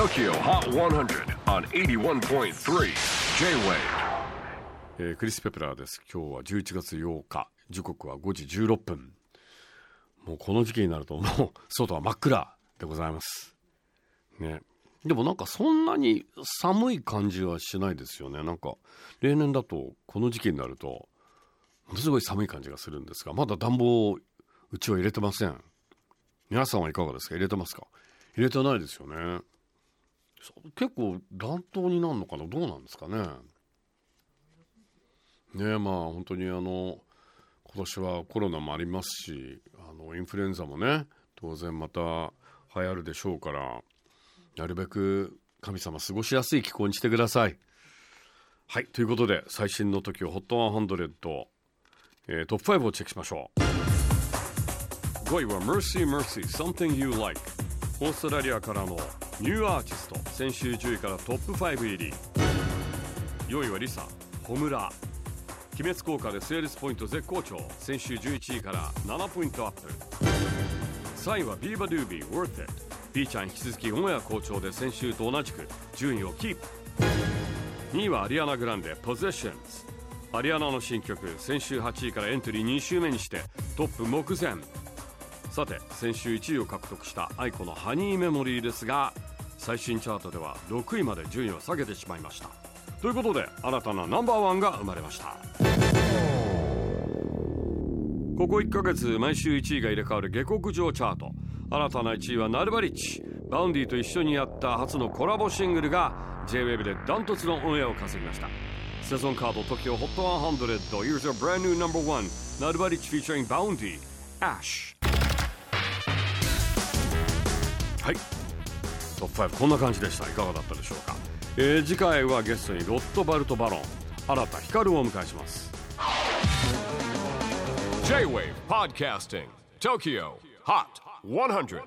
TOKYO HOT 100 on 81.3 J-WAVE えークリス・ペプラーです。今日は11月8日。時刻は5時16分。もうこの時期になるともう外は真っ暗でございます。ね。でもなんかそんなに寒い感じはしないですよね。なんか例年だとこの時期になるとものすごい寒い感じがするんですがまだ暖房うちは入れてません。皆さんはいかがですか？入れてますか？入れてないですよね。結構暖冬になるのかな？どうなんですかね？ねえまあ本当にあの今年はコロナもありますしあのインフルエンザもね当然また流行るでしょうからなるべく神様過ごしやすい気候にしてください。はいということで最新の時を HOT100、えー、トップ5をチェックしましょう。5位は Mercy Mercy Something You Like オーストラリアからのニューアーティスト先週10位からトップ5入り。4位は LiSA 炎。鬼滅効果でセールスポイント絶好調。先週11位から7ポイントアップ。3位は beabadoobee Worth It ビーちゃん引き続きオンエア好調で先週と同じく順位をキープ。2位はアリアナ・グランデ Possessions アリアナの新曲先週8位からエントリー2週目にしてトップ目前。さて先週1位を獲得した愛子のハニーメモリーですが最新チャートでは6位まで順位を下げてしまいました。ということで新たなナンバーワンが生まれました。ここ1ヶ月毎週1位が入れ替わる下克上チャート。新たな1位はナルバリッチVaundy と一緒にやった初のコラボシングルが JWAVE でダントツのオンエアを稼ぎました。セゾンカード TOKIOHOT100 Here's a brand new number one Nulbarich featuring Vaundy Ash はい。トップ5こんな感じでした。いかがだったでしょうか、えー次回はゲストに ROTH BART BARON 新田光をお迎えします。J-WAVE PODCASTING TOKYO HOT 100